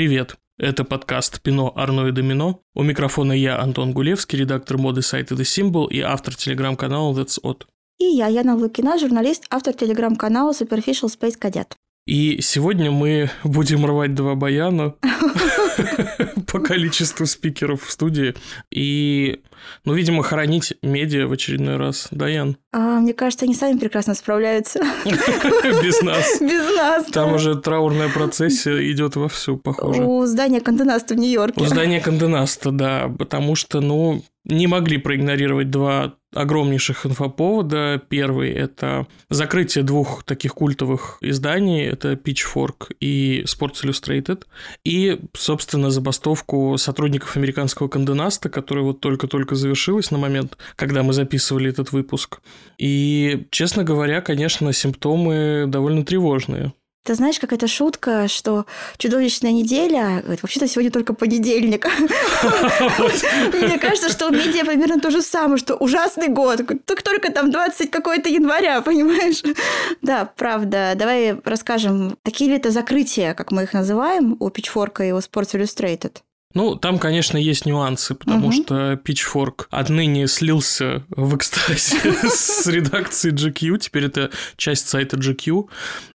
Привет! Это подкаст «Пино, Арно и Домино». У микрофона я, Антон Гулевский, редактор моды сайта The Symbol и автор телеграм-канала That's Odd. И я, Яна Лукина, журналист, автор телеграм-канала Superficial Space Cadet. И сегодня мы будем рвать два баяна по количеству спикеров в студии. И, ну, видимо, хоронить медиа в очередной раз. Даян. А, мне кажется, они сами прекрасно справляются. Без нас. Без нас. Там уже траурная процессия идет вовсю, похоже. У здания Канденаста в Нью-Йорке. У здания Канденаста, да. Потому что, ну, не могли проигнорировать два огромнейших инфоповода. Первый – это закрытие двух таких культовых изданий. Это Pitchfork и Sports Illustrated. И, собственно, забастовку сотрудников американского Канденаста, которая вот только-только завершилась на момент, когда мы записывали этот выпуск. И, честно говоря, конечно, симптомы довольно тревожные. Ты знаешь, как эта шутка, что чудовищная неделя, вообще-то сегодня только понедельник. Мне кажется, что у медиа примерно то же самое, что ужасный год, только там 20 какой-то января, понимаешь? Да, правда. Давай расскажем, такие ли это закрытия, как мы их называем, у Pitchfork и у Sports Illustrated? Ну, там, конечно, есть нюансы, потому угу. что Pitchfork отныне слился в экстазе с редакцией GQ, теперь это часть сайта GQ,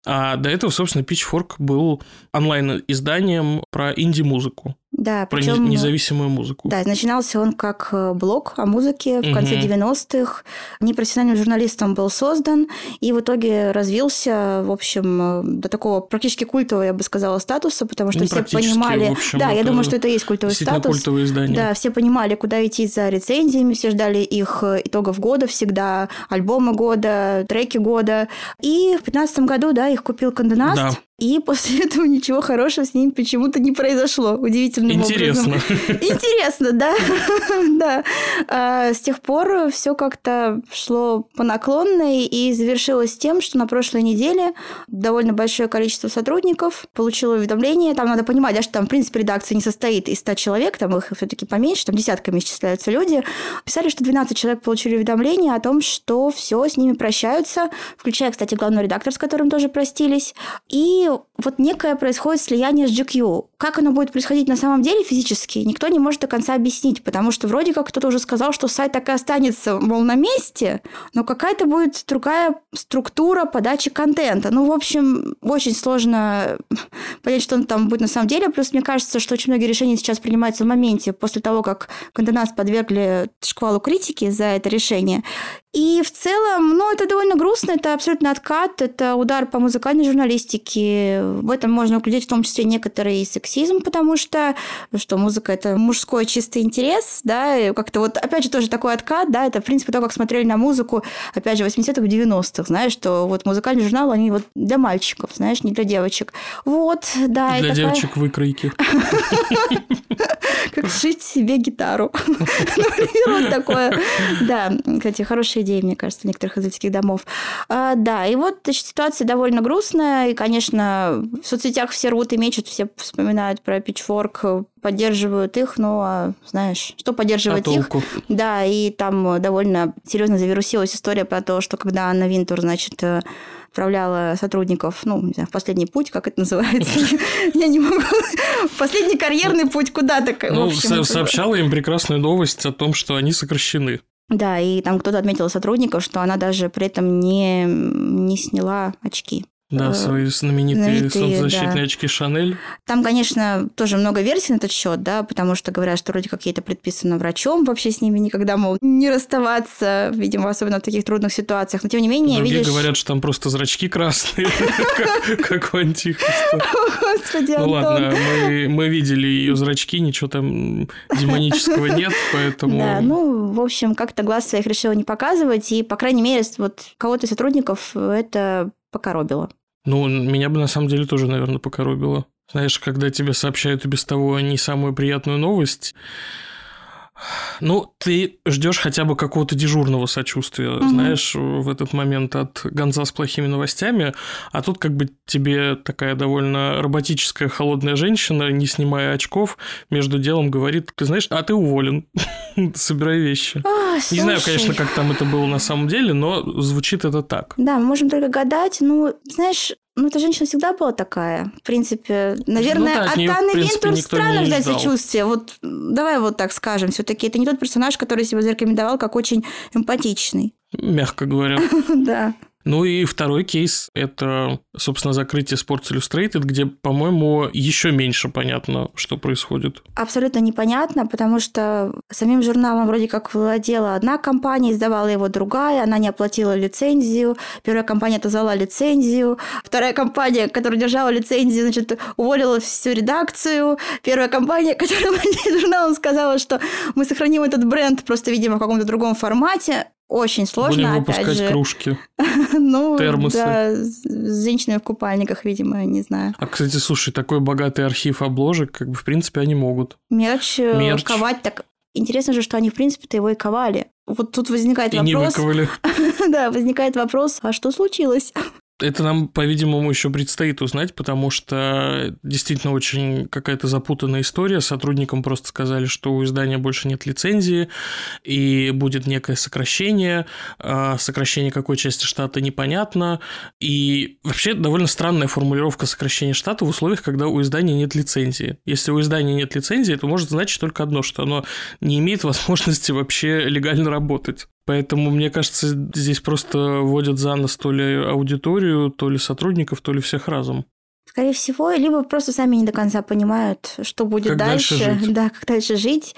а до этого, собственно, Pitchfork был онлайн-изданием про инди-музыку. Да, про причем, независимую музыку. Да, начинался он как э, блог о музыке в конце угу. 90-х. Непрофессиональным журналистом был создан и в итоге развился, в общем, э, до такого практически культового, я бы сказала, статуса, потому что ну, все понимали... общем, да, я думаю, что это и есть культовый статус. культовое издание. Да, все понимали, куда идти за рецензиями, все ждали их э, итогов года всегда, альбомы года, треки года. И в 2015 году, да, их купил Канденаст. Да. И после этого ничего хорошего с ним почему-то не произошло. Удивительным Интересно. образом. Интересно, да. да. А с тех пор все как-то шло по наклонной и завершилось тем, что на прошлой неделе довольно большое количество сотрудников получило уведомление. Там надо понимать, да, что там, в принципе, редакция не состоит из 100 человек, там их все-таки поменьше, там десятками исчисляются люди. Писали, что 12 человек получили уведомление о том, что все с ними прощаются, включая, кстати, главный редактор, с которым тоже простились. И вот некое происходит слияние с GQ. Как оно будет происходить на самом деле физически, никто не может до конца объяснить, потому что вроде как кто-то уже сказал, что сайт так и останется, мол, на месте, но какая-то будет другая структура подачи контента. Ну, в общем, очень сложно понять, что он там будет на самом деле. Плюс мне кажется, что очень многие решения сейчас принимаются в моменте, после того, как Контенас подвергли шквалу критики за это решение. И в целом, ну, это довольно грустно, это абсолютно откат, это удар по музыкальной журналистике. В этом можно углядеть в том числе некоторый сексизм, потому что, ну, что музыка – это мужской чистый интерес, да, как-то вот, опять же, тоже такой откат, да, это, в принципе, то, как смотрели на музыку, опять же, 80-х, 90-х, знаешь, что вот музыкальный журнал, они вот для мальчиков, знаешь, не для девочек. Вот, да. Для девочек выкройки. Как шить себе гитару. Вот такое. Да, кстати, хорошая идеи, мне кажется, некоторых из этих домов. А, да, и вот значит, ситуация довольно грустная, и, конечно, в соцсетях все рвут и мечут, все вспоминают про Pitchfork, поддерживают их, но, а, знаешь, что поддерживать а их? Да, и там довольно серьезно завирусилась история про то, что когда Анна Винтур, значит, э, отправляла сотрудников, ну, не знаю, в последний путь, как это называется, я не могу, последний карьерный путь куда-то. Ну, сообщала им прекрасную новость о том, что они сокращены. Да, и там кто-то отметил сотрудников, что она даже при этом не, не сняла очки. Да, э, свои знаменитые, знаменитые солнцезащитные да. очки Шанель. Там, конечно, тоже много версий на этот счет, да, потому что говорят, что вроде как ей это предписано врачом, вообще с ними никогда, мол, не расставаться, видимо, особенно в таких трудных ситуациях. Но тем не менее, Другие видишь... говорят, что там просто зрачки красные, как у Антихриста. Господи, Ну ладно, мы видели ее зрачки, ничего там демонического нет, поэтому... Да, ну, в общем, как-то глаз своих решила не показывать, и, по крайней мере, вот кого-то из сотрудников это покоробило. Ну, меня бы на самом деле тоже, наверное, покоробило. Знаешь, когда тебе сообщают и без того не самую приятную новость, ну, ты ждешь хотя бы какого-то дежурного сочувствия, угу. знаешь, в этот момент от гонца с плохими новостями, а тут как бы тебе такая довольно роботическая холодная женщина, не снимая очков, между делом говорит, ты знаешь, а ты уволен, собирай вещи. О, не знаю, конечно, как там это было на самом деле, но звучит это так. Да, мы можем только гадать, ну, знаешь, Ну, эта женщина всегда была такая. В принципе, наверное, Ну да, от Анны Винтур странно ждать сочувствия. Вот давай вот так скажем. все таки это не тот персонаж, который себя зарекомендовал как очень эмпатичный. Мягко говоря. Да. Ну и второй кейс – это, собственно, закрытие Sports Illustrated, где, по-моему, еще меньше понятно, что происходит. Абсолютно непонятно, потому что самим журналом вроде как владела одна компания, издавала его другая, она не оплатила лицензию, первая компания отозвала лицензию, вторая компания, которая держала лицензию, значит, уволила всю редакцию, первая компания, которая владеет журналом, сказала, что мы сохраним этот бренд просто, видимо, в каком-то другом формате. Очень сложно, Будем опять выпускать же. кружки. Ну, термосы. да, с женщинами в купальниках, видимо, не знаю. А, кстати, слушай, такой богатый архив обложек, как бы, в принципе, они могут. Мерч, э, Мерч. ковать так... Интересно же, что они, в принципе-то, его и ковали. Вот тут возникает И не вопрос... выковали. Да, возникает вопрос, а что случилось? Это нам, по-видимому, еще предстоит узнать, потому что действительно очень какая-то запутанная история. Сотрудникам просто сказали, что у издания больше нет лицензии, и будет некое сокращение. А Сокращение какой части штата непонятно. И вообще довольно странная формулировка сокращения штата в условиях, когда у издания нет лицензии. Если у издания нет лицензии, это может значить только одно, что оно не имеет возможности вообще легально работать. Поэтому, мне кажется, здесь просто вводят за нос то ли аудиторию, то ли сотрудников, то ли всех разом. Скорее всего, либо просто сами не до конца понимают, что будет Как дальше дальше. жить. Да, как дальше жить.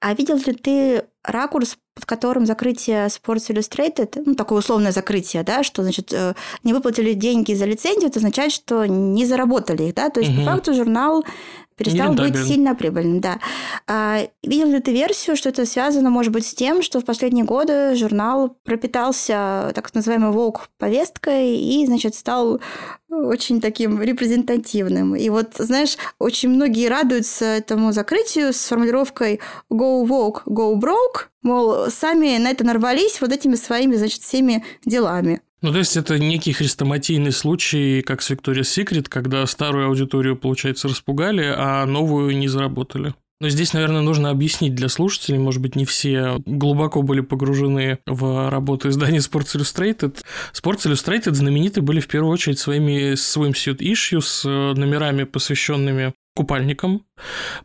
А видел ли ты ракурс, под которым закрытие Sports Illustrated, ну, такое условное закрытие, да, что, значит, э, не выплатили деньги за лицензию, это означает, что не заработали их, да, то есть, Мгм. по факту, журнал перестал быть сильно прибыльным, да. А, видел ли ты версию, что это связано, может быть, с тем, что в последние годы журнал пропитался так называемой волк-повесткой и, значит, стал очень таким репрезентативным. И вот, знаешь, очень многие радуются этому закрытию с формулировкой «go woke, go broke», мол, сами на это нарвались вот этими своими, значит, всеми делами. Ну, то есть, это некий хрестоматийный случай, как с Victoria's Secret, когда старую аудиторию, получается, распугали, а новую не заработали. Но здесь, наверное, нужно объяснить для слушателей, может быть, не все глубоко были погружены в работу издания Sports Illustrated. Sports Illustrated знамениты были в первую очередь своими swimsuit issue с э, номерами, посвященными купальникам.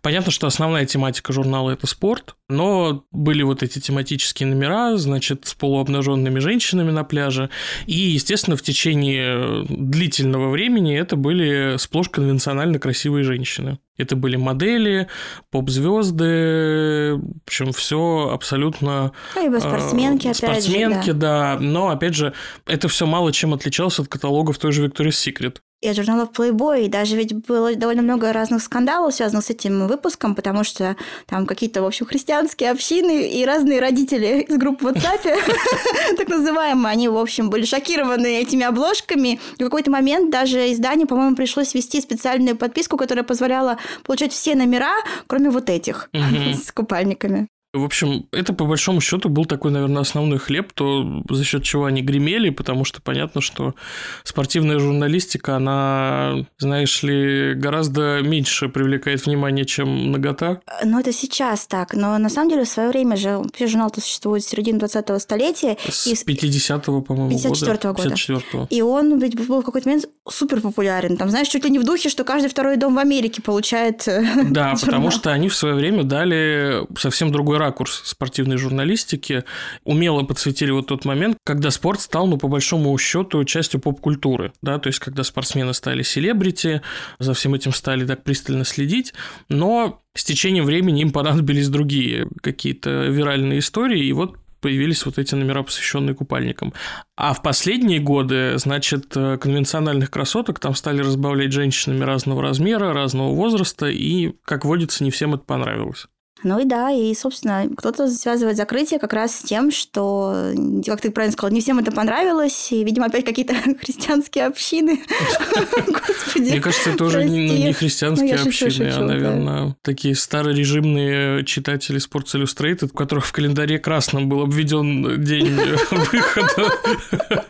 Понятно, что основная тематика журнала это спорт, но были вот эти тематические номера, значит, с полуобнаженными женщинами на пляже. И, естественно, в течение длительного времени это были сплошь конвенционально красивые женщины. Это были модели, поп-звезды, в общем, все абсолютно Ну, либо э, спортсменки, опять спортсменки, же, да. да. Но, опять же, это все мало чем отличалось от каталогов той же Victoria's Secret. И от журналов Playboy, и даже ведь было довольно много разных скандалов, связанных с этим выпуском, потому что там какие-то, в общем, христианские общины и разные родители из групп в WhatsApp, так называемые, они, в общем, были шокированы этими обложками. И в какой-то момент даже изданию, по-моему, пришлось ввести специальную подписку, которая позволяла получать все номера, кроме вот этих, с купальниками. В общем, это по большому счету был такой, наверное, основной хлеб, то за счет чего они гремели, потому что понятно, что спортивная журналистика, она, знаешь ли, гораздо меньше привлекает внимание, чем нагота. Ну, это сейчас так, но на самом деле в свое время же журнал-то существует с середины 20-го столетия, С И с- 50-го, по-моему, 54-го года. 54-го. И он ведь был в какой-то момент супер популярен. Там, знаешь, чуть ли не в духе, что каждый второй дом в Америке получает э, Да, потому что они в свое время дали совсем другой ракурс спортивной журналистики, умело подсветили вот тот момент, когда спорт стал, ну, по большому счету, частью поп-культуры, да, то есть когда спортсмены стали селебрити, за всем этим стали так пристально следить, но с течением времени им понадобились другие какие-то виральные истории, и вот появились вот эти номера, посвященные купальникам. А в последние годы, значит, конвенциональных красоток там стали разбавлять женщинами разного размера, разного возраста, и, как водится, не всем это понравилось. Ну и да, и, собственно, кто-то связывает закрытие как раз с тем, что, как ты правильно сказал, не всем это понравилось, и, видимо, опять какие-то христианские общины. Господи. Мне кажется, это уже не, ну, Ну, христианские шучу, общины, а, наверное, такие старорежимные читатели Sports Illustrated, у которых в календаре красном был обведен день выхода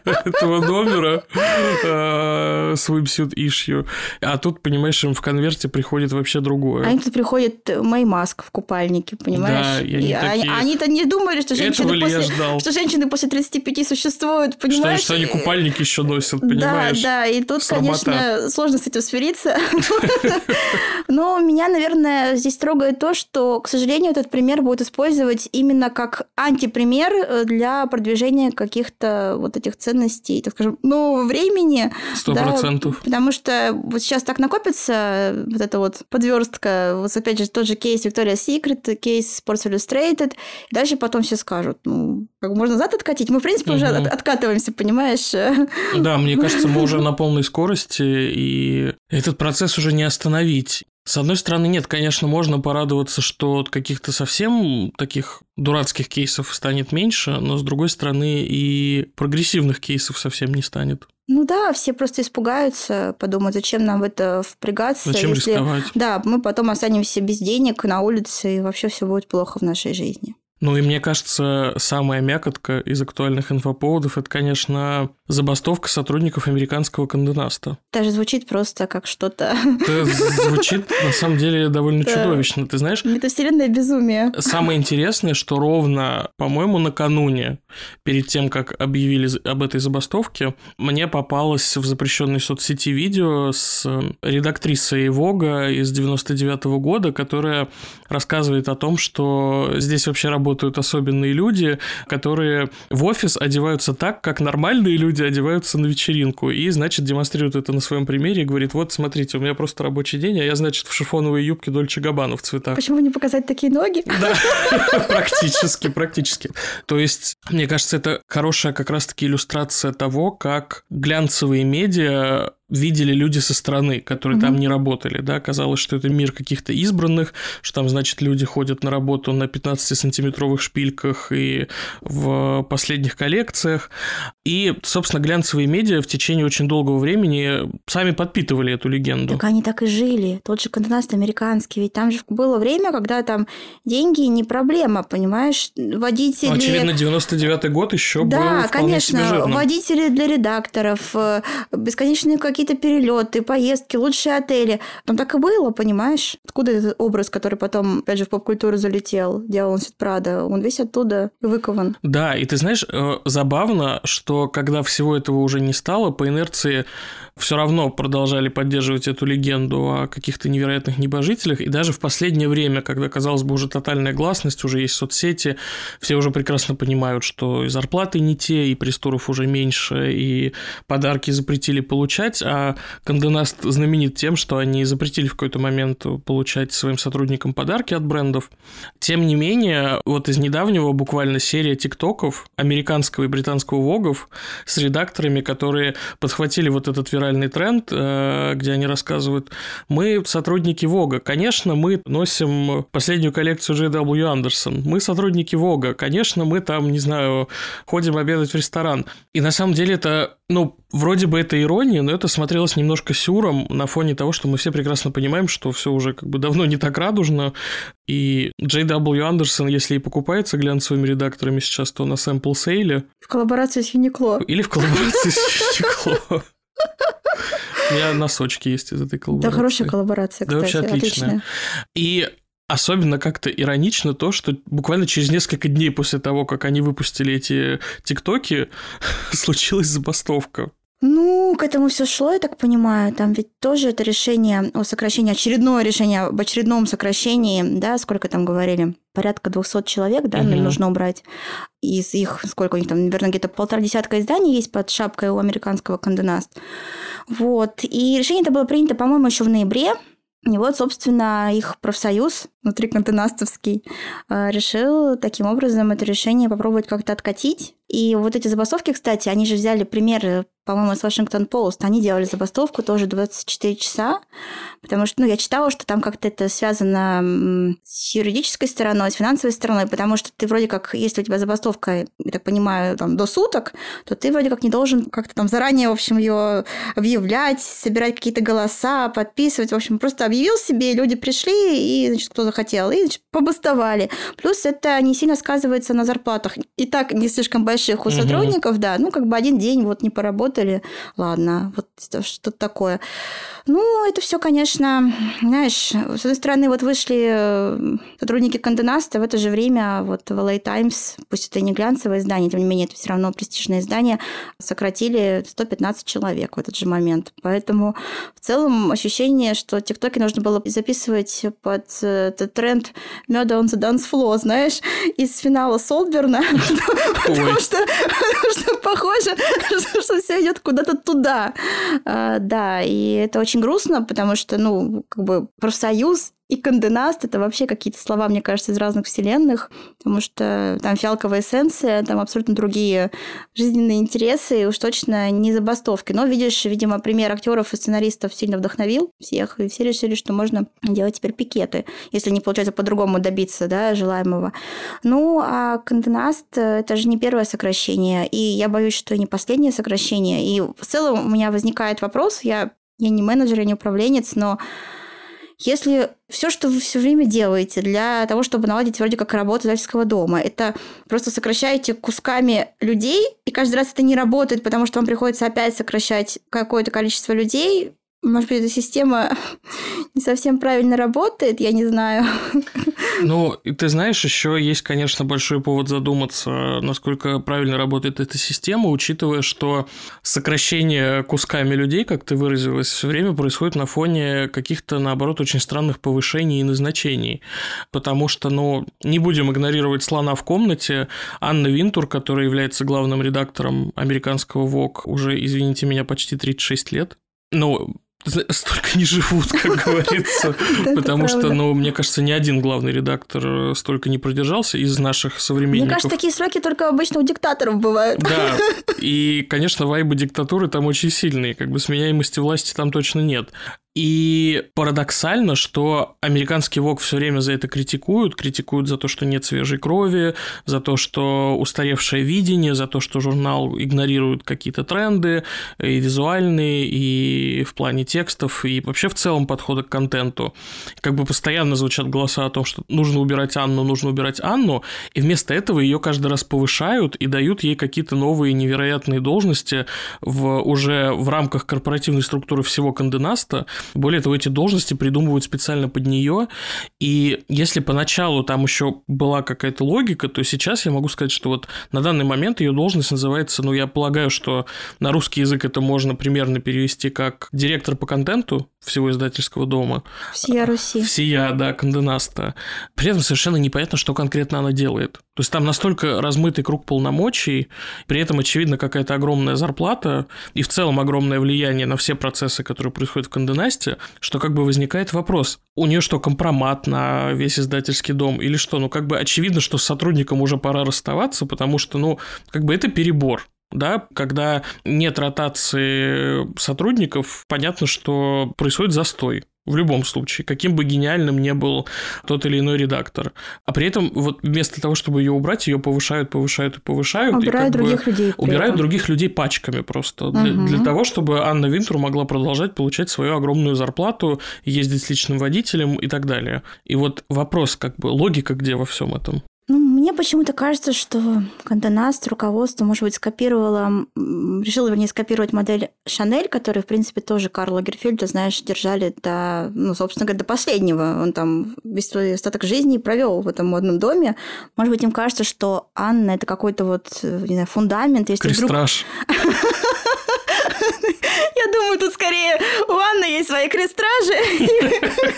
этого номера э, Swimsuit Issue. А тут, понимаешь, им в конверте приходит вообще другое. А им тут приходит Мэй Маск в купальнике. Купальники, понимаешь? Да, и они такие... Они-то не думали, что женщины, после... что женщины после 35 существуют, понимаешь? Что, что они купальники еще носят, понимаешь? Да, да, и тут, Сламота. конечно, сложно с этим смириться. Но меня, наверное, здесь трогает то, что, к сожалению, этот пример будет использовать именно как антипример э, для продвижения каких-то вот этих ценностей, так скажем, нового времени. Сто процентов. потому что вот сейчас так накопится вот эта вот подверстка, вот опять же тот же кейс Victoria's Secret, кейс Sports Illustrated, и дальше потом все скажут, ну, как можно назад откатить? Мы, в принципе, уже от, откатываемся, понимаешь? Да, мне кажется, мы уже на полной скорости, и этот процесс уже не остановить. С одной стороны, нет, конечно, можно порадоваться, что от каких-то совсем таких дурацких кейсов станет меньше, но с другой стороны и прогрессивных кейсов совсем не станет. Ну да, все просто испугаются, подумают, зачем нам в это впрягаться. Зачем если... рисковать? Да, мы потом останемся без денег на улице, и вообще все будет плохо в нашей жизни. Ну и мне кажется, самая мякотка из актуальных инфоповодов – это, конечно, забастовка сотрудников американского конденаста. Даже звучит просто как что-то... Это звучит, на самом деле, довольно чудовищно, ты знаешь? Это вселенная безумие. Самое интересное, что ровно, по-моему, накануне, перед тем, как объявили об этой забастовке, мне попалось в запрещенной соцсети видео с редактрисой Вога из 99 -го года, которая рассказывает о том, что здесь вообще работают особенные люди, которые в офис одеваются так, как нормальные люди одеваются на вечеринку. И, значит, демонстрирует это на своем примере и говорит, вот, смотрите, у меня просто рабочий день, а я, значит, в шифоновой юбке Дольче Габбана в цветах. Почему не показать такие ноги? Да, практически, практически. То есть, мне кажется, это хорошая как раз-таки иллюстрация того, как глянцевые медиа видели люди со стороны, которые угу. там не работали, да, казалось, что это мир каких-то избранных, что там, значит, люди ходят на работу на 15-сантиметровых шпильках и в последних коллекциях, и, собственно, глянцевые медиа в течение очень долгого времени сами подпитывали эту легенду. Так они так и жили, тот же контраст американский, ведь там же было время, когда там деньги не проблема, понимаешь, водители... Очевидно, 99-й год еще да, был Да, конечно, водители для редакторов, э, бесконечные какие-то перелеты, поездки, лучшие отели. Там так и было, понимаешь? Откуда этот образ, который потом, опять же, в поп-культуру залетел, делал он Прада, он весь оттуда выкован. Да, и ты знаешь, э, забавно, что когда всего этого уже не стало, по инерции все равно продолжали поддерживать эту легенду о каких-то невероятных небожителях. И даже в последнее время, когда, казалось бы, уже тотальная гласность, уже есть соцсети, все уже прекрасно понимают, что и зарплаты не те, и престуров уже меньше, и подарки запретили получать, а Конденаст знаменит тем, что они запретили в какой-то момент получать своим сотрудникам подарки от брендов. Тем не менее, вот из недавнего буквально серия тиктоков американского и британского вогов с редакторами, которые подхватили вот этот виральный виральный тренд, э, где они рассказывают, мы сотрудники Вога. Конечно, мы носим последнюю коллекцию J.W. Anderson. Мы сотрудники Вога. Конечно, мы там, не знаю, ходим обедать в ресторан. И на самом деле это, ну, вроде бы это ирония, но это смотрелось немножко сюром на фоне того, что мы все прекрасно понимаем, что все уже как бы давно не так радужно. И J.W. Anderson, если и покупается глянцевыми редакторами сейчас, то на Sale. В коллаборации с Uniqlo. Или в коллаборации с Uniqlo. У меня носочки есть из этой коллаборации. Да, хорошая коллаборация, кстати. Да, вообще отличная. отличная. И Особенно как-то иронично то, что буквально через несколько дней после того, как они выпустили эти тиктоки, случилась забастовка. Ну, к этому все шло, я так понимаю. Там ведь тоже это решение о сокращении, очередное решение об очередном сокращении, да, сколько там говорили? Порядка 200 человек, да, угу. нужно убрать. Из их, сколько у них там, наверное, где-то полтора десятка изданий есть под шапкой у американского Конденаст. Вот. И решение это было принято, по-моему, еще в ноябре. И вот, собственно, их профсоюз внутри Конденастовский э, решил таким образом это решение попробовать как-то откатить. И вот эти забастовки, кстати, они же взяли примеры по-моему, с Вашингтон Пост, они делали забастовку тоже 24 часа, потому что, ну, я читала, что там как-то это связано с юридической стороной, с финансовой стороной, потому что ты вроде как, если у тебя забастовка, я так понимаю, там, до суток, то ты вроде как не должен как-то там заранее, в общем, ее объявлять, собирать какие-то голоса, подписывать, в общем, просто объявил себе, люди пришли, и, значит, кто захотел, и, значит, побастовали. Плюс это не сильно сказывается на зарплатах. И так не слишком больших у сотрудников, да, ну, как бы один день вот не поработал, работали. Ладно, вот что-то такое. Ну, это все, конечно, знаешь, с одной стороны, вот вышли э, сотрудники Канденаста, в это же время вот в LA Times, пусть это и не глянцевое издание, тем не менее, это все равно престижное издание, сократили 115 человек в этот же момент. Поэтому в целом ощущение, что ТикТоки нужно было записывать под э, этот тренд Murder on the Dance Floor, знаешь, из финала Солдберна, потому что похоже, что все идет куда-то туда. А, да, и это очень грустно, потому что, ну, как бы профсоюз и конденаст – это вообще какие-то слова, мне кажется, из разных вселенных, потому что там фиалковая эссенция, там абсолютно другие жизненные интересы, и уж точно не забастовки. Но, видишь, видимо, пример актеров и сценаристов сильно вдохновил всех, и все решили, что можно делать теперь пикеты, если не получается по-другому добиться да, желаемого. Ну, а конденаст – это же не первое сокращение, и я боюсь, что не последнее сокращение. И в целом у меня возникает вопрос, я, я не менеджер, я не управленец, но если все, что вы все время делаете для того, чтобы наладить вроде как работу издательского дома, это просто сокращаете кусками людей, и каждый раз это не работает, потому что вам приходится опять сокращать какое-то количество людей, может быть, эта система не совсем правильно работает, я не знаю. Ну, ты знаешь, еще есть, конечно, большой повод задуматься, насколько правильно работает эта система, учитывая, что сокращение кусками людей, как ты выразилась, все время происходит на фоне каких-то, наоборот, очень странных повышений и назначений. Потому что, ну, не будем игнорировать слона в комнате. Анна Винтур, которая является главным редактором американского ВОК уже, извините меня, почти 36 лет, ну, столько не живут, как говорится. Потому что, ну, мне кажется, ни один главный редактор столько не продержался из наших современников. Мне кажется, такие сроки только обычно у диктаторов бывают. Да, и, конечно, вайбы диктатуры там очень сильные, как бы сменяемости власти там точно нет. И парадоксально, что американский ВОК все время за это критикуют, критикуют за то, что нет свежей крови, за то, что устаревшее видение, за то, что журнал игнорирует какие-то тренды и визуальные, и в плане текстов, и вообще в целом подхода к контенту. Как бы постоянно звучат голоса о том, что нужно убирать Анну, нужно убирать Анну, и вместо этого ее каждый раз повышают и дают ей какие-то новые невероятные должности в, уже в рамках корпоративной структуры всего Канденаста, более того, эти должности придумывают специально под нее. И если поначалу там еще была какая-то логика, то сейчас я могу сказать, что вот на данный момент ее должность называется, ну, я полагаю, что на русский язык это можно примерно перевести как директор по контенту всего издательского дома. Всея Руси. Всея, да, Канденаста. При этом совершенно непонятно, что конкретно она делает. То есть там настолько размытый круг полномочий, при этом, очевидно, какая-то огромная зарплата и в целом огромное влияние на все процессы, которые происходят в Канденасте, что как бы возникает вопрос, у нее что, компромат на весь издательский дом или что? Ну, как бы очевидно, что с сотрудником уже пора расставаться, потому что, ну, как бы это перебор да, когда нет ротации сотрудников, понятно, что происходит застой. В любом случае, каким бы гениальным не был тот или иной редактор. А при этом вот вместо того, чтобы ее убрать, ее повышают, повышают и повышают. Убирают и других бы людей. Убирают других людей пачками просто. Угу. Для, для того, чтобы Анна Винтур могла продолжать получать свою огромную зарплату, ездить с личным водителем и так далее. И вот вопрос, как бы, логика где во всем этом? Ну, мне почему-то кажется, что Кантонаст, руководство, может быть, скопировало, решило, вернее, скопировать модель Шанель, которую, в принципе, тоже Карла Герфельда, знаешь, держали до, ну, собственно говоря, до последнего. Он там весь свой остаток жизни провел в этом модном доме. Может быть, им кажется, что Анна – это какой-то вот, не знаю, фундамент. Если Крестраж. Вдруг... Я думаю, тут скорее у Анны есть свои крестражи,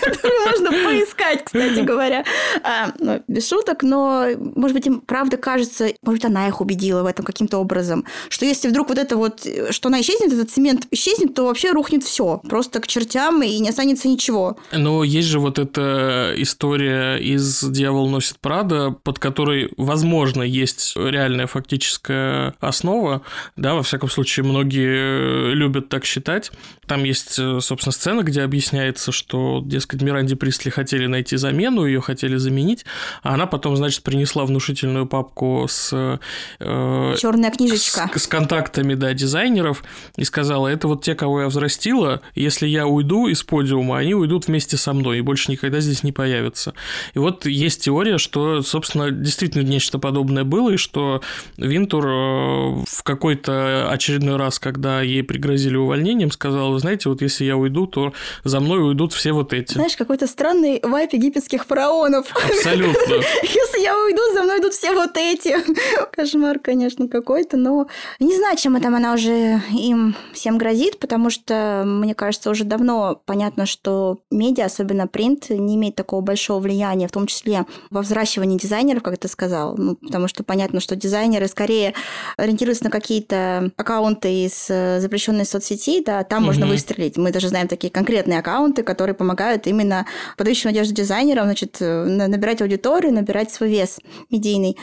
которые можно поискать, кстати говоря. А, ну, без шуток, но, может быть, им правда кажется, может, она их убедила в этом каким-то образом, что если вдруг вот это вот, что она исчезнет, этот цемент исчезнет, то вообще рухнет все, просто к чертям и не останется ничего. Но есть же вот эта история из «Дьявол носит Прада», под которой, возможно, есть реальная фактическая основа, да, во всяком случае, многие любят так считать, читать. Там есть, э, собственно, сцена, где объясняется, что, дескать, Миранде Присли хотели найти замену, ее хотели заменить, а она потом, значит, принесла внушительную папку с... Э, Черная книжечка. С, с контактами, да, дизайнеров, и сказала, это вот те, кого я взрастила, если я уйду из подиума, они уйдут вместе со мной и больше никогда здесь не появятся. И вот есть теория, что, собственно, действительно нечто подобное было, и что Винтур э, в какой-то очередной раз, когда ей пригрозили увольнением, сказал, вы знаете, вот если я уйду, то за мной уйдут все вот эти. Знаешь, какой-то странный вайп египетских фараонов. Абсолютно. Если я уйду, за мной идут все вот эти. Кошмар, конечно, какой-то, но не знаю, чем это она уже им всем грозит, потому что, мне кажется, уже давно понятно, что медиа, особенно принт, не имеет такого большого влияния, в том числе во взращивании дизайнеров, как ты сказал, ну, потому что понятно, что дизайнеры скорее ориентируются на какие-то аккаунты из э, запрещенной соцсети, да, там угу. можно выстрелить. Мы даже знаем такие конкретные аккаунты, которые помогают именно подающим надежду дизайнерам, значит, э, набирать аудиторию, набирать свой вес медийный.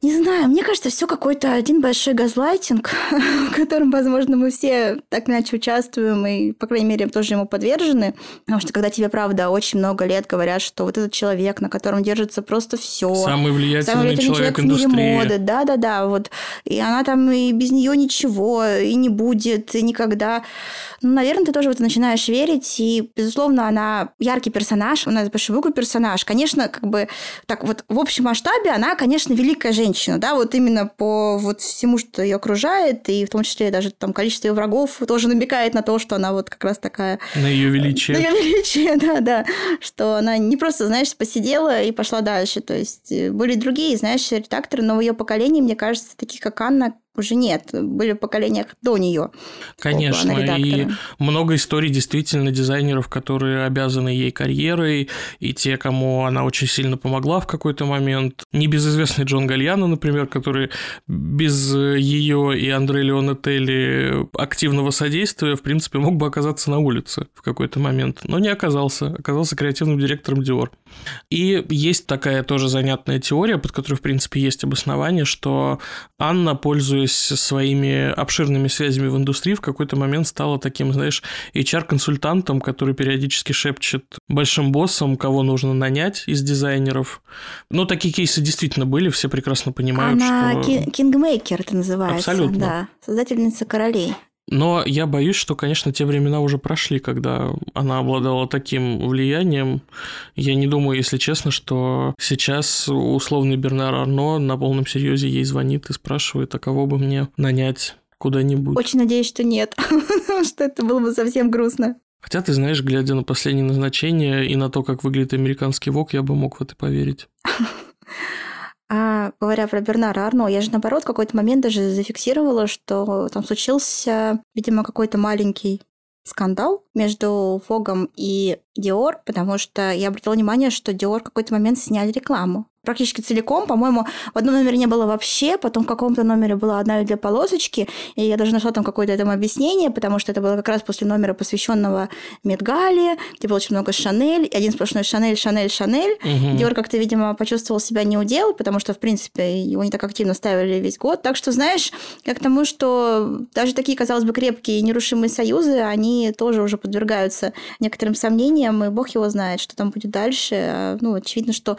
Не знаю, мне кажется, все какой-то один большой газлайтинг, в котором, возможно, мы все так иначе участвуем и, по крайней мере, тоже ему подвержены. Потому что когда тебе, правда, очень много лет говорят, что вот этот человек, на котором держится просто все. Самый влиятельный, самый влиятельный человек, человек в мире моды. Да-да-да. Вот. И она там и без нее ничего, и не будет, и никогда. Ну, наверное, ты тоже вот начинаешь верить. И, безусловно, она яркий персонаж, она большой буквы персонаж. Конечно, как бы так вот в общем масштабе она, конечно, великая женщина да, вот именно по вот всему, что ее окружает, и в том числе даже там количество ее врагов тоже намекает на то, что она вот как раз такая... На ее величие. На ее величие, да, да. Что она не просто, знаешь, посидела и пошла дальше. То есть э, были другие, знаешь, редакторы нового ее поколения, мне кажется, таких как Анна, уже нет. Были в поколениях до нее. Конечно, и много историй действительно дизайнеров, которые обязаны ей карьерой, и те, кому она очень сильно помогла в какой-то момент. Небезызвестный Джон Гальяно, например, который без ее и Андре Леонетели активного содействия, в принципе, мог бы оказаться на улице в какой-то момент, но не оказался. Оказался креативным директором Dior. И есть такая тоже занятная теория, под которой, в принципе, есть обоснование, что Анна, пользуясь пользуясь своими обширными связями в индустрии, в какой-то момент стала таким, знаешь, HR-консультантом, который периодически шепчет большим боссам, кого нужно нанять из дизайнеров. Ну, такие кейсы действительно были, все прекрасно понимают, Она что... кингмейкер это называется. Абсолютно. Да, создательница королей. Но я боюсь, что, конечно, те времена уже прошли, когда она обладала таким влиянием. Я не думаю, если честно, что сейчас условный Бернар Арно на полном серьезе ей звонит и спрашивает, а кого бы мне нанять куда-нибудь. Очень надеюсь, что нет, что это было бы совсем грустно. Хотя, ты знаешь, глядя на последнее назначение и на то, как выглядит американский ВОК, я бы мог в это поверить. А говоря про Бернара Арно, я же наоборот в какой-то момент даже зафиксировала, что там случился, видимо, какой-то маленький скандал между Фогом и Диор, потому что я обратила внимание, что Диор в какой-то момент сняли рекламу практически целиком. По-моему, в одном номере не было вообще, потом в каком-то номере была одна или две полосочки, и я даже нашла там какое-то этому объяснение, потому что это было как раз после номера, посвященного Медгале, где было очень много Шанель, один сплошной Шанель, Шанель, Шанель. Угу. Диор как-то, видимо, почувствовал себя неудел, потому что, в принципе, его не так активно ставили весь год. Так что, знаешь, я к тому, что даже такие, казалось бы, крепкие и нерушимые союзы, они тоже уже подвергаются некоторым сомнениям, и бог его знает, что там будет дальше. А, ну, очевидно, что...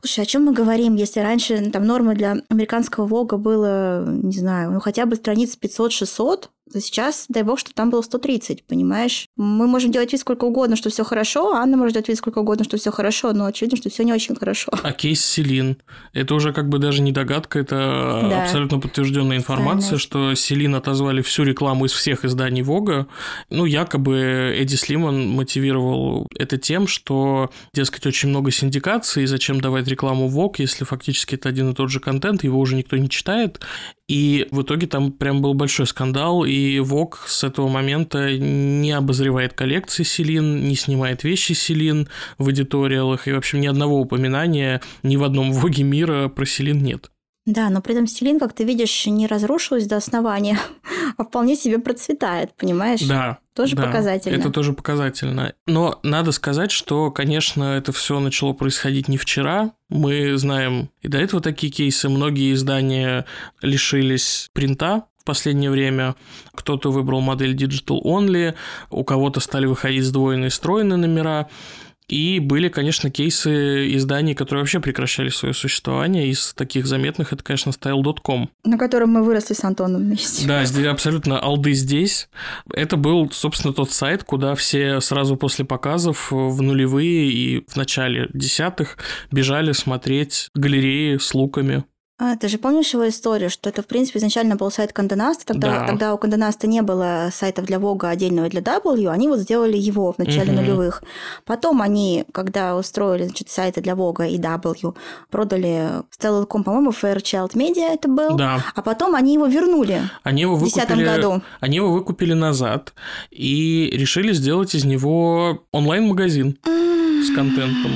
Слушай, о чем мы говорим, если раньше там норма для американского Вога было, не знаю, ну хотя бы страниц 500-600, Сейчас, дай бог, что там было 130, понимаешь? Мы можем делать вид сколько угодно, что все хорошо, а Анна может делать вид сколько угодно, что все хорошо, но очевидно, что все не очень хорошо. А кейс Селин, это уже как бы даже не догадка, это да. абсолютно подтвержденная информация, что Селин отозвали всю рекламу из всех изданий Вога. Ну, якобы Эдди Слиман мотивировал это тем, что, дескать, очень много синдикаций, зачем давать рекламу Вог, если фактически это один и тот же контент, его уже никто не читает. И в итоге там прям был большой скандал, и Вок с этого момента не обозревает коллекции Селин, не снимает вещи Селин в эдиториалах, и, в общем, ни одного упоминания ни в одном Воге мира про Селин нет. Да, но при этом Селин, как ты видишь, не разрушилась до основания, а вполне себе процветает, понимаешь? Да. Тоже да, показательно. Это тоже показательно. Но надо сказать, что, конечно, это все начало происходить не вчера. Мы знаем и до этого такие кейсы. Многие издания лишились принта в последнее время. Кто-то выбрал модель Digital Only, у кого-то стали выходить сдвоенные стройные номера. И были, конечно, кейсы изданий, которые вообще прекращали свое существование. Из таких заметных это, конечно, Style.com. На котором мы выросли с Антоном вместе. Да, здесь абсолютно алды здесь. Это был, собственно, тот сайт, куда все сразу после показов в нулевые и в начале десятых бежали смотреть галереи с луками. А, ты же помнишь его историю, что это, в принципе, изначально был сайт Канденаста, тогда, Да. тогда у Канденаста не было сайтов для Вога отдельного для W, они вот сделали его в начале Мгм. нулевых. Потом они, когда устроили, значит, сайты для Вога и W, продали Stella.com, по-моему, Fairchild Media это был, Да, а потом они его вернули они его в 2010 выкупили, году. они его выкупили назад и решили сделать из него онлайн-магазин с контентом.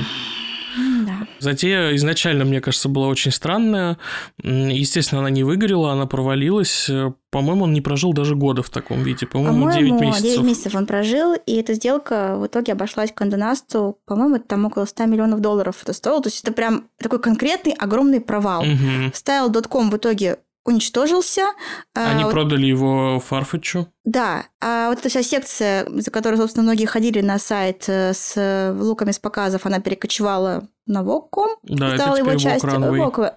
Затея изначально, мне кажется, была очень странная. Естественно, она не выгорела, она провалилась. Э, По-моему, он не прожил даже года в таком виде. По-моему, 9 По-моему, месяцев. 9 месяцев он прожил, и эта сделка в итоге обошлась Канденасту, по-моему, там около 100 миллионов долларов это стоило. То есть это прям такой конкретный огромный провал. Мгм. Style.com в итоге уничтожился. А, Они вот- продали его Фарфетчу. Да, а вот эта вся секция, за которой, собственно, многие ходили на сайт э, с луками с показов, она перекочевала на Вокком, Да, это стала его теперь частью.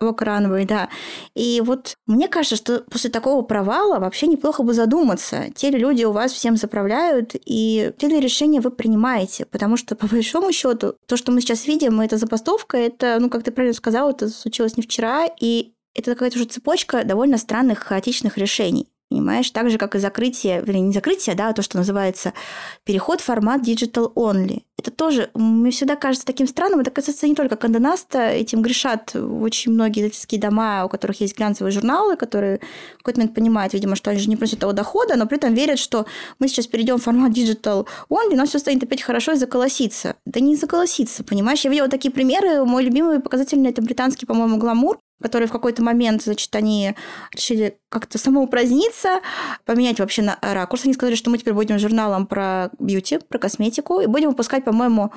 Runway, да. И вот мне кажется, что после такого провала вообще неплохо бы задуматься. Те ли люди у вас всем заправляют, и те ли решения вы принимаете. Потому что, по большому счету, то, что мы сейчас видим, это забастовка, это, ну, как ты правильно сказал, это случилось не вчера, и это какая-то уже цепочка довольно странных, хаотичных решений. Понимаешь, так же, как и закрытие, вернее, не закрытие, да, а то, что называется переход в формат digital only. Это тоже, мне всегда кажется таким странным. Это касается не только Канденаста, этим грешат очень многие издательские дома, у которых есть глянцевые журналы, которые в какой-то момент понимают, видимо, что они же не приносят того дохода, но при этом верят, что мы сейчас перейдем в формат digital only, но все станет опять хорошо и заколосится. Да не заколосится, понимаешь? Я видела такие примеры. Мой любимый показательный это британский, по-моему, гламур, который в какой-то момент, значит, они решили как-то самоупраздниться, поменять вообще на ракурс. Они сказали, что мы теперь будем журналом про бьюти, про косметику, и будем выпускать, по-моему,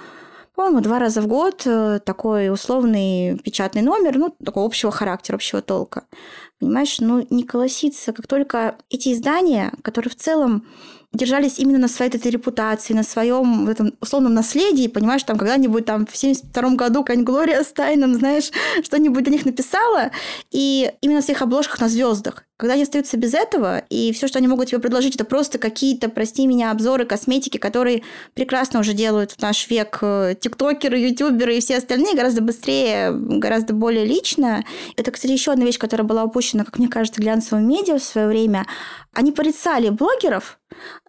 по-моему, два раза в год э, такой условный печатный номер, ну, такого общего характера, общего толка. Понимаешь, ну, не колосится, как только эти издания, которые в целом держались именно на своей этой репутации, на своем в этом условном наследии, понимаешь, там когда-нибудь там в 72 году какая-нибудь Глория Стайном, знаешь, что-нибудь для них написала, и именно в своих обложках на звездах. Когда они остаются без этого, и все, что они могут тебе предложить, это просто какие-то, прости меня, обзоры косметики, которые прекрасно уже делают в наш век э, тиктокеры, ютуберы и все остальные гораздо быстрее, гораздо более лично. Это, кстати, еще одна вещь, которая была упущена, как мне кажется, глянцевым медиа в свое время. Они порицали блогеров,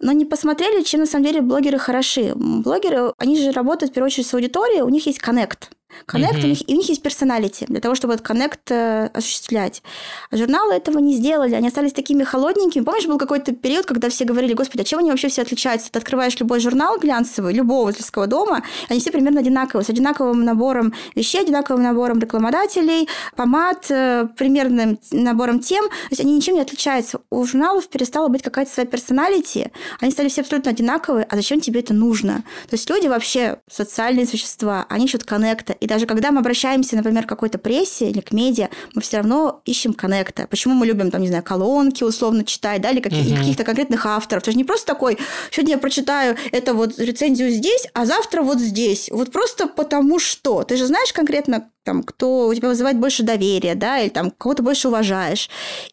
но не посмотрели, чем на самом деле блогеры хороши. Блогеры, они же работают в первую очередь с аудиторией, у них есть коннект. Коннект, Мгм. у них, и у них есть персоналити для того, чтобы этот коннект э, осуществлять. А журналы этого не сделали, они остались такими холодненькими. Помнишь, был какой-то период, когда все говорили, господи, а чем они вообще все отличаются? Ты открываешь любой журнал глянцевый, любого издательского дома, они все примерно одинаковые, с одинаковым набором вещей, одинаковым набором рекламодателей, помад, э, примерным набором тем. То есть они ничем не отличаются. У журналов перестала быть какая-то своя персоналити, они стали все абсолютно одинаковые, а зачем тебе это нужно? То есть люди вообще социальные существа, они ищут коннекта. И даже когда мы обращаемся, например, к какой-то прессе или к медиа, мы все равно ищем коннекта. Почему мы любим, там, не знаю, колонки условно читать, да, или каких- Мгм. каких-то конкретных авторов. Это же не просто такой, сегодня я прочитаю это вот рецензию здесь, а завтра вот здесь. Вот просто потому что. Ты же знаешь конкретно, там, кто у тебя вызывает больше доверия, да, или там кого-то больше уважаешь.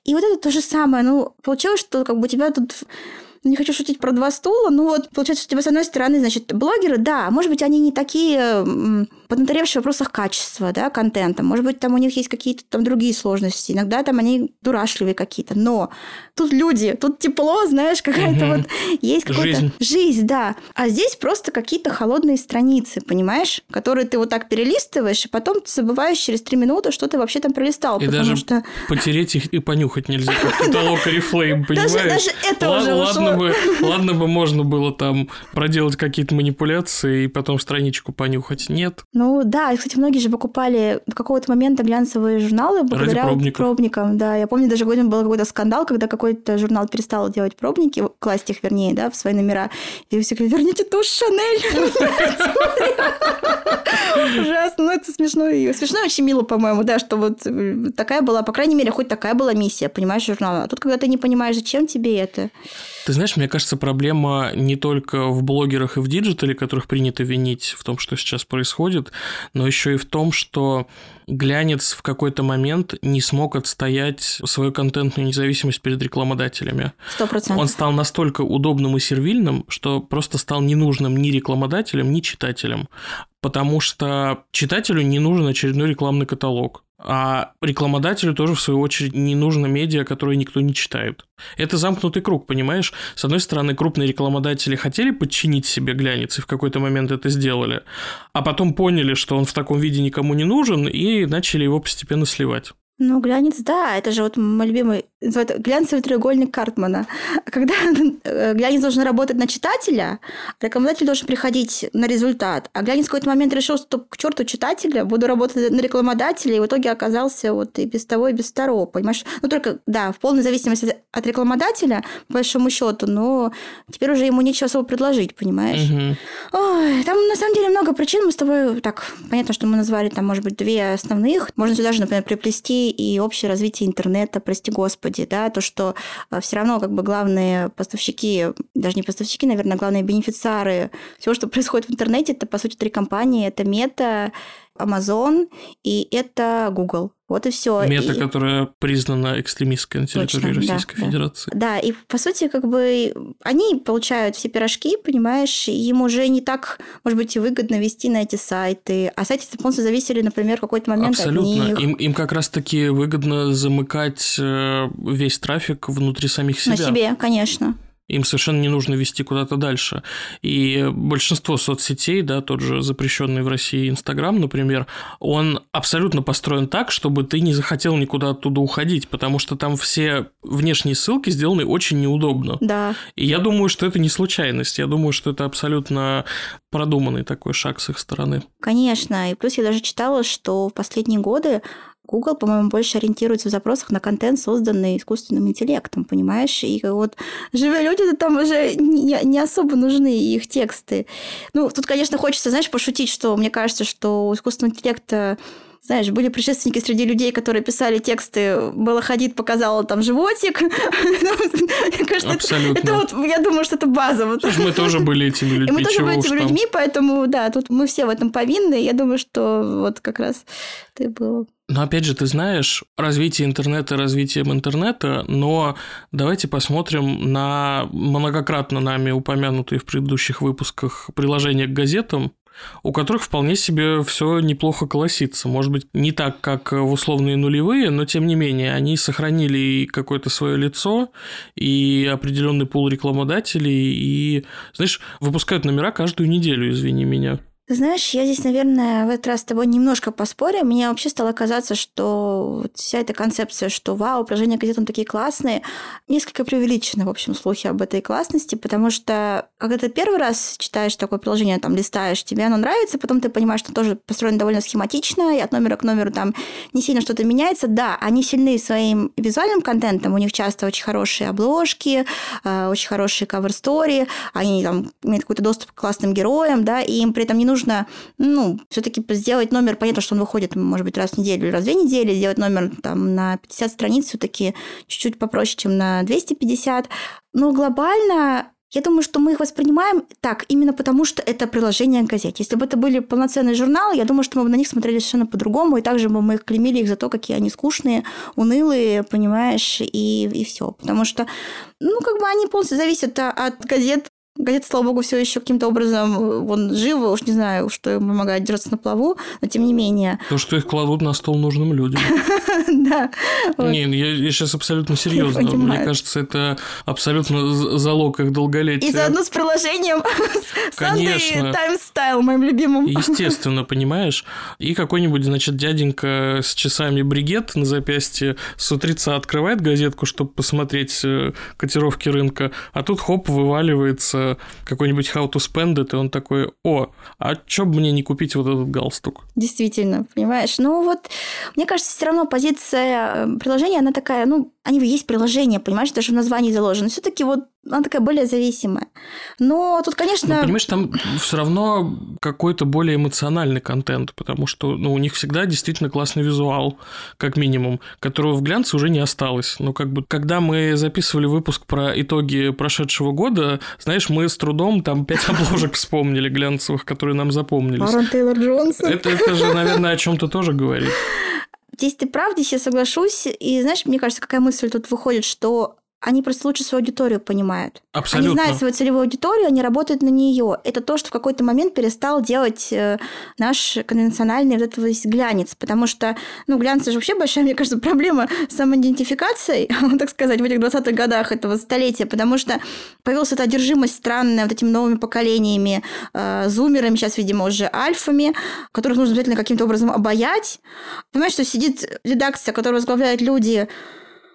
И вот это то же самое. Ну, получилось, что как бы у тебя тут не хочу шутить про два стула, но вот получается, что у тебя с одной стороны, значит, блогеры, да, может быть, они не такие поднаторевшие в вопросах качества, да, контента, может быть, там у них есть какие-то там другие сложности, иногда там они дурашливые какие-то, но тут люди, тут тепло, знаешь, какая-то вот есть какая-то Жизнь. жизнь, да, а здесь просто какие-то холодные страницы, понимаешь, которые ты вот так перелистываешь, и потом ты забываешь через три минуты, что ты вообще там пролистал, И даже что Потереть их и понюхать нельзя, как каталог Oriflame, понимаешь? даже, даже это Ла- уже ладно, бы, ладно бы можно было там проделать какие-то манипуляции и потом страничку понюхать. Нет. Ну Ну да, кстати, многие же покупали до какого-то момента глянцевые журналы благодаря пробников. пробникам. Да, я помню, даже годом был какой-то скандал, когда какой-то журнал перестал делать пробники, класть их, вернее, да, в свои номера. И все говорят, верните тушь Шанель. Ужасно, ну это смешно. и Смешно очень мило, по-моему, да, что вот э, такая была, по крайней мере, хоть такая была миссия, понимаешь, журнала. А тут, когда ты не понимаешь, зачем тебе это, Ты знаешь, мне кажется, проблема не только в блогерах и в диджитале, которых принято винить в том, что сейчас происходит, но еще и в том, что глянец в какой-то момент не смог отстоять свою контентную независимость перед рекламодателями. сто Он процентов. стал настолько удобным и сервильным, что просто стал ненужным ни рекламодателям, ни читателям. Потому что читателю не нужен очередной рекламный каталог. А рекламодателю тоже, в свою очередь, не нужно медиа, которые никто не читает. Это замкнутый круг, понимаешь? С одной стороны, крупные рекламодатели хотели подчинить себе глянец и в какой-то момент это сделали, а потом поняли, что он в таком виде никому не нужен, и начали его постепенно сливать. Ну, глянец, да, это же вот мой любимый, называют глянцевый треугольник Картмана. Когда э, глянец должен работать на читателя, рекламодатель должен приходить на результат, а глянец в какой-то момент решил, что к черту читателя, буду работать на рекламодателя, и в итоге оказался вот и без того, и без второго, понимаешь? Ну, только, да, в полной зависимости от рекламодателя, по большому счету, но теперь уже ему нечего особо предложить, понимаешь? Мгм. Ой, там на самом деле много причин. Мы с тобой так понятно, что мы назвали там, может быть, две основных. Можно сюда же, например, приплести и общее развитие интернета, прости господи, да, то, что все равно как бы главные поставщики, даже не поставщики, наверное, главные бенефициары всего, что происходит в интернете, это, по сути, три компании. Это Мета, Amazon и это Google. Вот и все. Мета, и... которая признана экстремистской на территории Точно, да, Российской да. Федерации. Да, и по сути, как бы они получают все пирожки, понимаешь, им уже не так, может быть, и выгодно вести на эти сайты. А сайты полностью зависели, например, в какой-то момент Абсолютно. от них. Им, им как раз-таки выгодно замыкать э, весь трафик внутри самих себя. На себе, конечно. Им совершенно не нужно вести куда-то дальше. И большинство соцсетей, да, тот же запрещенный в России Инстаграм, например, он абсолютно построен так, чтобы ты не захотел никуда оттуда уходить, потому что там все внешние ссылки сделаны очень неудобно. Да. И я думаю, что это не случайность. Я думаю, что это абсолютно продуманный такой шаг с их стороны. Конечно. И плюс я даже читала, что в последние годы Google, по-моему, больше ориентируется в запросах на контент, созданный искусственным интеллектом, понимаешь? И вот живые люди там уже не, не особо нужны их тексты. Ну, тут, конечно, хочется, знаешь, пошутить, что мне кажется, что у искусственного интеллекта знаешь, были предшественники среди людей, которые писали тексты, Белла Хадид показала там животик. Мне кажется, Абсолютно. Это, это вот, я думаю, что это база. Мы тоже были этими людьми. И мы тоже были этими людьми, поэтому, да, тут мы все в этом повинны. Я думаю, что вот как раз ты был но опять же, ты знаешь, развитие интернета развитием интернета, но давайте посмотрим на многократно нами упомянутые в предыдущих выпусках приложения к газетам, у которых вполне себе все неплохо колосится. Может быть, не так, как в условные нулевые, но тем не менее, они сохранили какое-то свое лицо, и определенный пул рекламодателей, и, знаешь, выпускают номера каждую неделю, извини меня. Знаешь, я здесь, наверное, в этот раз с тобой немножко поспорю. Мне вообще стало казаться, что вот вся эта концепция, что вау, приложения газет, он такие классные, несколько преувеличены, в общем, слухи об этой классности, потому что когда ты первый раз читаешь такое приложение, там, листаешь, тебе оно нравится, потом ты понимаешь, что тоже построено довольно схематично, и от номера к номеру там не сильно что-то меняется. Да, они сильны своим визуальным контентом, у них часто очень хорошие обложки, э, очень хорошие кавер-стори, они там имеют какой-то доступ к классным героям, да, и им при этом не нужно, ну, все-таки сделать номер, понятно, что он выходит, может быть, раз в неделю или раз в две недели, сделать номер там на 50 страниц все-таки чуть-чуть попроще, чем на 250. Но глобально я думаю, что мы их воспринимаем так, именно потому, что это приложение к газете. Если бы это были полноценные журналы, я думаю, что мы бы на них смотрели совершенно по-другому, и также бы мы их клеймили их за то, какие они скучные, унылые, понимаешь, и, и все. Потому что, ну, как бы они полностью зависят от газет, Газета, слава богу, все еще каким-то образом он живо, уж не знаю, что ему помогает держаться на плаву, но тем не менее. То, что их кладут на стол нужным людям. Да. Не, ну, я, сейчас абсолютно серьезно. Мне кажется, это абсолютно залог их долголетия. И заодно с приложением Конечно. Time Style, моим любимым. Естественно, понимаешь? И какой-нибудь, значит, дяденька с часами бригет на запястье с утреца открывает газетку, чтобы посмотреть э, котировки рынка, а тут хоп, вываливается какой-нибудь How to Spend It, и он такой, о, а чё бы мне не купить вот этот галстук? Действительно, понимаешь? Ну вот, мне кажется, все равно позиция э, приложения, она такая, ну, они есть приложения, понимаешь, даже в названии заложено. Все-таки вот она такая более зависимая. Но тут, конечно... Ну, понимаешь, там все равно какой-то более эмоциональный контент, потому что ну, у них всегда действительно классный визуал, как минимум, которого в глянце уже не осталось. Но как бы, когда мы записывали выпуск про итоги прошедшего года, знаешь, мы с трудом там пять обложек вспомнили глянцевых, которые нам запомнились. Аарон Тейлор Джонсон. Это, это же, наверное, о чем-то тоже говорит. Здесь ты прав, здесь я соглашусь. И знаешь, мне кажется, какая мысль тут выходит, что они просто лучше свою аудиторию понимают. Абсолютно. Они знают свою целевую аудиторию, они работают на нее. Это то, что в какой-то момент перестал делать э, наш конвенциональный вот этот глянец. Потому что, ну, глянец же вообще большая, мне кажется, проблема с самоидентификацией, так сказать, в этих 20-х годах этого столетия. Потому что появилась эта одержимость странная вот этими новыми поколениями, э, зумерами, сейчас, видимо, уже альфами, которых нужно обязательно каким-то образом обаять. Понимаешь, что сидит редакция, которую возглавляют люди,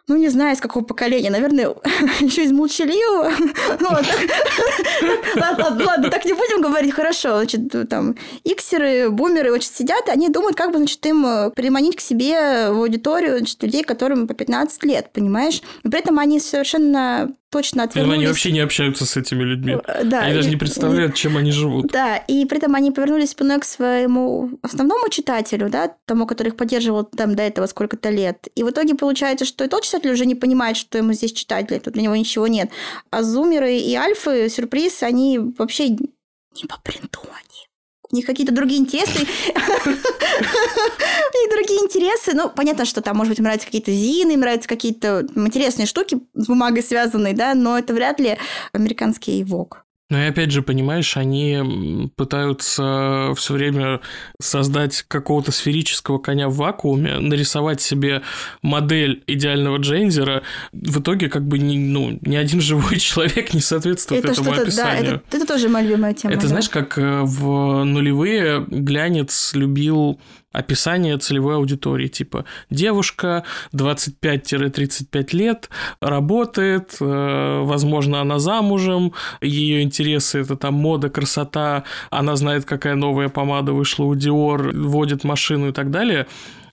ну, не знаю, из какого поколения, наверное, еще из молчаливого. Ладно, так не будем говорить, хорошо. Значит, там, иксеры, бумеры очень сидят, и они думают, как бы, значит, им э, приманить к себе в аудиторию значит, людей, которым по 15 лет, понимаешь? При этом они совершенно точно отвернулись. Они вообще не общаются с этими людьми. Э, да, они и, даже не представляют, чем они живут. Да, и при этом они повернулись спиной к своему основному читателю, да, тому, который их поддерживал там до этого сколько-то лет. И в итоге получается, что и тот читатель уже не понимает, что ему здесь читать, для, этого, для него ничего нет. А зумеры и альфы, сюрприз, они вообще не по принту они у них какие-то другие интересы. И другие интересы. Ну, понятно, что там, может быть, им нравятся какие-то зины, им нравятся какие-то интересные штуки с бумагой связанные, да, но это вряд ли американский ВОК. Ну и опять же, понимаешь, они пытаются все время создать какого-то сферического коня в вакууме, нарисовать себе модель идеального джензера. В итоге как бы ни, ну, ни один живой человек не соответствует это этому описанию. Да, это, это тоже моя любимая тема. Это да. знаешь, как э, в нулевые глянец любил описание целевой аудитории, типа девушка 25-35 лет, работает, э, возможно, она замужем, ее интересы это там мода, красота, она знает, какая новая помада вышла у Dior, водит машину и так далее.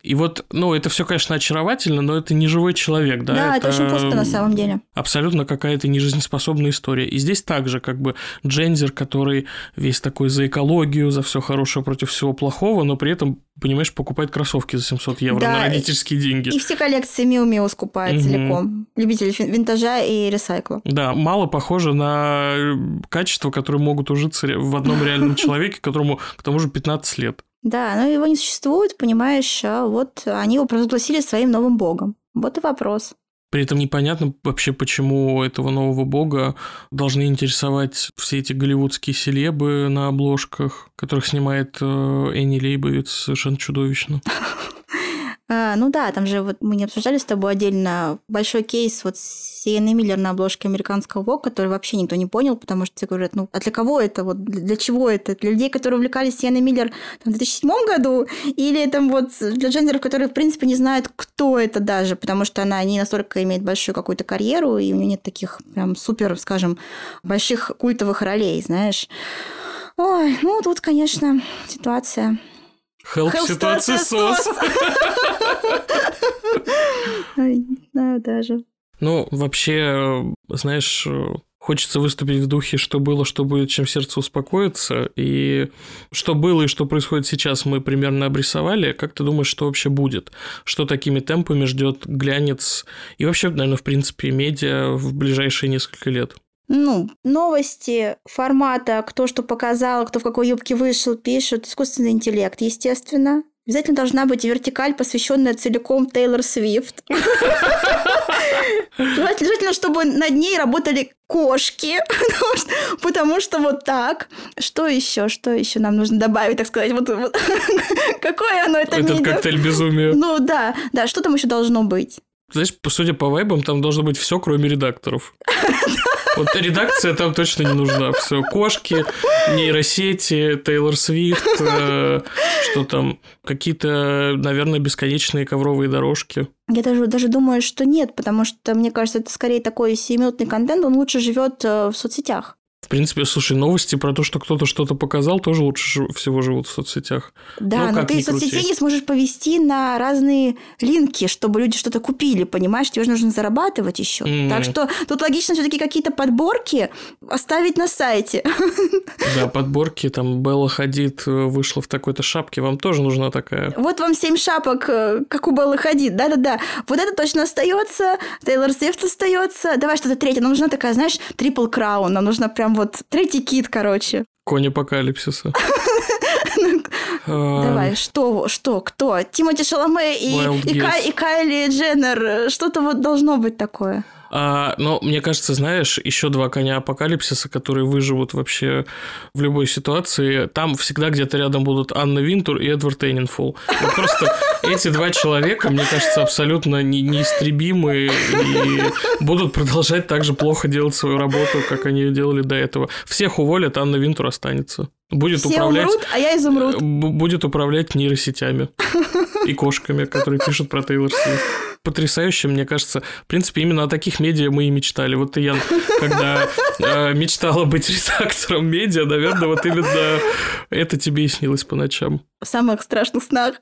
И вот, ну, это все, конечно, очаровательно, но это не живой человек, да? Да, это, это очень пусто на самом деле. Абсолютно какая-то нежизнеспособная история. И здесь также, как бы, Джензер, который весь такой за экологию, за все хорошее против всего плохого, но при этом понимаешь, покупает кроссовки за 700 евро да, на родительские деньги. И все коллекции Миу Миу скупает угу. целиком. Любитель винтажа и ресайкла. Да, мало похоже на э, качества, которые могут ужиться в одном реальном человеке, которому к тому же 15 лет. Да, но его не существует, понимаешь, а вот они его провозгласили своим новым богом. Вот и вопрос. При этом непонятно вообще, почему этого нового бога должны интересовать все эти голливудские селебы на обложках, которых снимает э, Энни Лейбовиц совершенно чудовищно. А, ну да, там же вот мы не обсуждали с тобой отдельно большой кейс вот с Сиеной Миллер на обложке американского ВОК, который вообще никто не понял, потому что все говорят, ну а для кого это, вот для чего это? Для людей, которые увлекались Сиеной Миллер там, в 2007 году, или там вот для джендеров, которые в принципе не знают, кто это даже, потому что она не настолько имеет большую какую-то карьеру, и у нее нет таких прям супер, скажем, больших культовых ролей, знаешь. Ой, ну тут, конечно, ситуация Help, Help ситуация сос. Да, даже. Ну, вообще, знаешь, хочется выступить в духе, что было, что будет, чем сердце успокоится. И что было и что происходит сейчас, мы примерно обрисовали. Как ты думаешь, что вообще будет? Что такими темпами ждет глянец и вообще, наверное, в принципе, медиа в ближайшие несколько лет? ну, новости формата, кто что показал, кто в какой юбке вышел, пишут, искусственный интеллект, естественно. Обязательно должна быть вертикаль, посвященная целиком Тейлор Свифт. Желательно, чтобы над ней работали кошки, потому что, вот так. Что еще? Что еще нам нужно добавить, так сказать? Вот, какое оно это Этот коктейль безумия. Ну да, да, что там еще должно быть? Знаешь, судя по вайбам, там должно быть все, кроме редакторов. Вот редакция там точно не нужна. Все, кошки, нейросети, Тейлор Свифт, э, что там, какие-то, наверное, бесконечные ковровые дорожки. Я даже, даже думаю, что нет, потому что, мне кажется, это скорее такой семиминутный контент, он лучше живет э, в соцсетях. В принципе, слушай, новости про то, что кто-то что-то показал, тоже лучше всего живут в соцсетях. Да, ну, но ты из соцсетей не сможешь повести на разные линки, чтобы люди что-то купили, понимаешь? Тебе же нужно зарабатывать еще. Mm. Так что тут логично все-таки какие-то подборки оставить на сайте. Да, подборки, там Белла Хадид э, вышла в такой-то шапке, вам тоже нужна такая. Вот вам семь шапок, э, как у Беллы Хадид, да-да-да. Вот это точно остается, Тейлор Свифт остается. Давай что-то третье, нам нужна такая, знаешь, трипл краун, нам нужна прям вот третий кит, короче. Конь апокалипсиса. Давай, что, что, кто? Тимоти Шаломе и Кайли Дженнер. Что-то вот должно быть такое. А, но мне кажется, знаешь, еще два коня апокалипсиса, которые выживут вообще в любой ситуации. Там всегда где-то рядом будут Анна Винтур и Эдвард Эннинфул. Вот просто эти два человека, мне кажется, абсолютно не, неистребимы и будут продолжать так же плохо делать свою работу, как они ее делали до этого. Всех уволят, Анна Винтур останется. Будет Все управлять, умрут, а я изумруд. Будет управлять нейросетями и кошками, которые пишут про Тейлор Свифт потрясающе, мне кажется. В принципе, именно о таких медиа мы и мечтали. Вот я, когда э, мечтала быть редактором медиа, наверное, вот именно это тебе и снилось по ночам. В самых страшных снах.